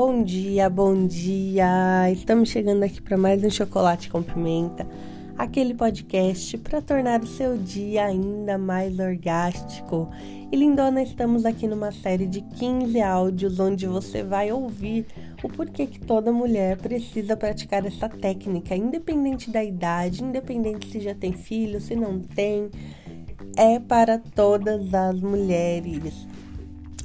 Bom dia, bom dia! Estamos chegando aqui para mais um Chocolate com Pimenta, aquele podcast para tornar o seu dia ainda mais orgástico. E lindona, estamos aqui numa série de 15 áudios onde você vai ouvir o porquê que toda mulher precisa praticar essa técnica, independente da idade, independente se já tem filho, se não tem, é para todas as mulheres.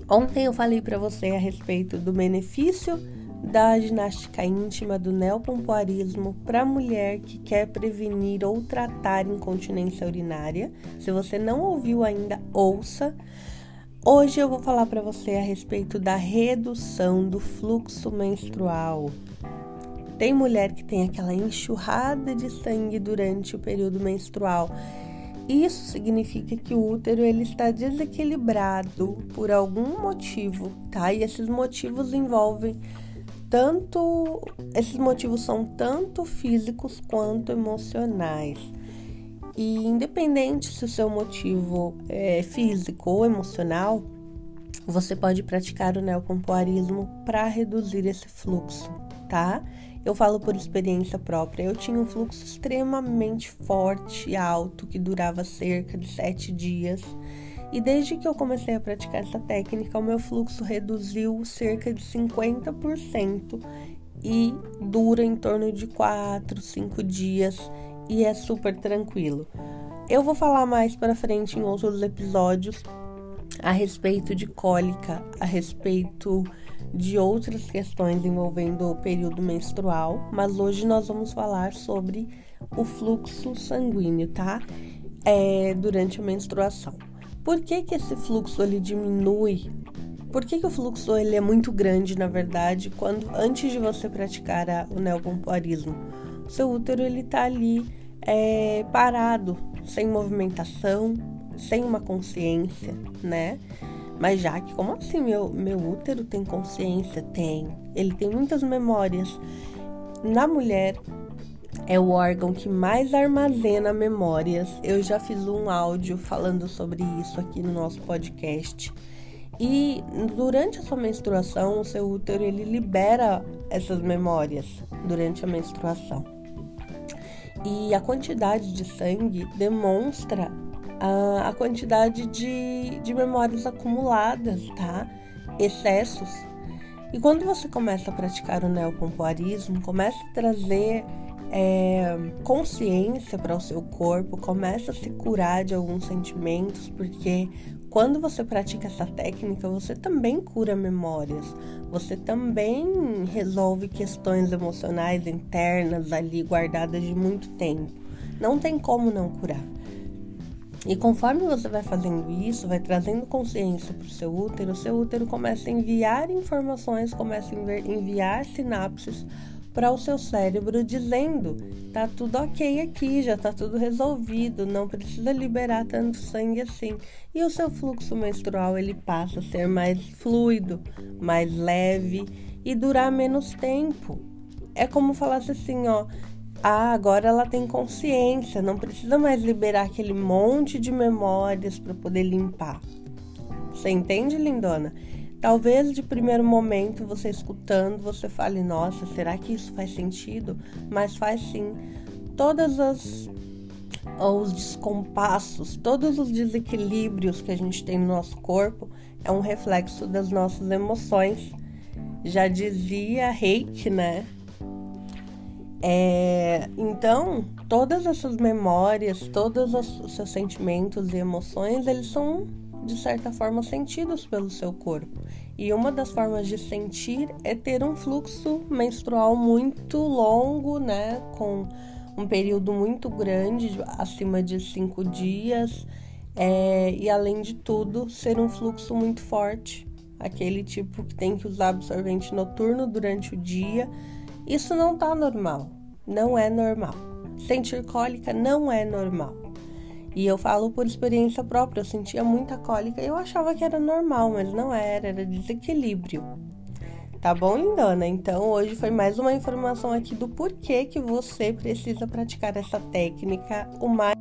Ontem eu falei para você a respeito do benefício da ginástica íntima, do neopompoarismo para mulher que quer prevenir ou tratar incontinência urinária. Se você não ouviu ainda, ouça. Hoje eu vou falar para você a respeito da redução do fluxo menstrual. Tem mulher que tem aquela enxurrada de sangue durante o período menstrual isso significa que o útero ele está desequilibrado por algum motivo, tá? E esses motivos envolvem tanto esses motivos são tanto físicos quanto emocionais. E independente se o seu motivo é físico ou emocional, você pode praticar o neopompoarismo para reduzir esse fluxo, tá? Eu falo por experiência própria. Eu tinha um fluxo extremamente forte e alto que durava cerca de sete dias. E desde que eu comecei a praticar essa técnica, o meu fluxo reduziu cerca de 50% e dura em torno de 4, 5 dias e é super tranquilo. Eu vou falar mais para frente em outros episódios a respeito de cólica, a respeito de outras questões envolvendo o período menstrual, mas hoje nós vamos falar sobre o fluxo sanguíneo, tá? É, durante a menstruação. Por que, que esse fluxo ele diminui? Por que, que o fluxo ele é muito grande, na verdade, quando antes de você praticar a, o neopompoarismo? O seu útero ele tá ali é, parado, sem movimentação, sem uma consciência, né? Mas já que, como assim meu, meu útero tem consciência? Tem. Ele tem muitas memórias. Na mulher, é o órgão que mais armazena memórias. Eu já fiz um áudio falando sobre isso aqui no nosso podcast. E durante a sua menstruação, o seu útero ele libera essas memórias durante a menstruação. E a quantidade de sangue demonstra a, a quantidade de, de memórias acumuladas, tá? Excessos. E quando você começa a praticar o neopompoarismo, começa a trazer é, consciência para o seu corpo, começa a se curar de alguns sentimentos, porque quando você pratica essa técnica, você também cura memórias, você também resolve questões emocionais internas ali guardadas de muito tempo. Não tem como não curar. E conforme você vai fazendo isso, vai trazendo consciência para o seu útero, o seu útero começa a enviar informações, começa a enviar sinapses para o seu cérebro dizendo: tá tudo ok aqui, já tá tudo resolvido, não precisa liberar tanto sangue assim. E o seu fluxo menstrual ele passa a ser mais fluido, mais leve e durar menos tempo. É como falasse assim, ó, ah, agora ela tem consciência, não precisa mais liberar aquele monte de memórias para poder limpar. Você entende, lindona? Talvez de primeiro momento você escutando, você fale: "Nossa, será que isso faz sentido?" Mas faz sim. Todas as os descompassos, todos os desequilíbrios que a gente tem no nosso corpo é um reflexo das nossas emoções. Já dizia Reiki, né? É, então, todas essas memórias, todos os seus sentimentos e emoções, eles são de certa forma sentidos pelo seu corpo. E uma das formas de sentir é ter um fluxo menstrual muito longo, né, com um período muito grande, acima de cinco dias, é, e além de tudo, ser um fluxo muito forte, aquele tipo que tem que usar absorvente noturno durante o dia isso não tá normal, não é normal. Sentir cólica não é normal. E eu falo por experiência própria, eu sentia muita cólica e eu achava que era normal, mas não era, era desequilíbrio. Tá bom, lindona? Então hoje foi mais uma informação aqui do porquê que você precisa praticar essa técnica o mais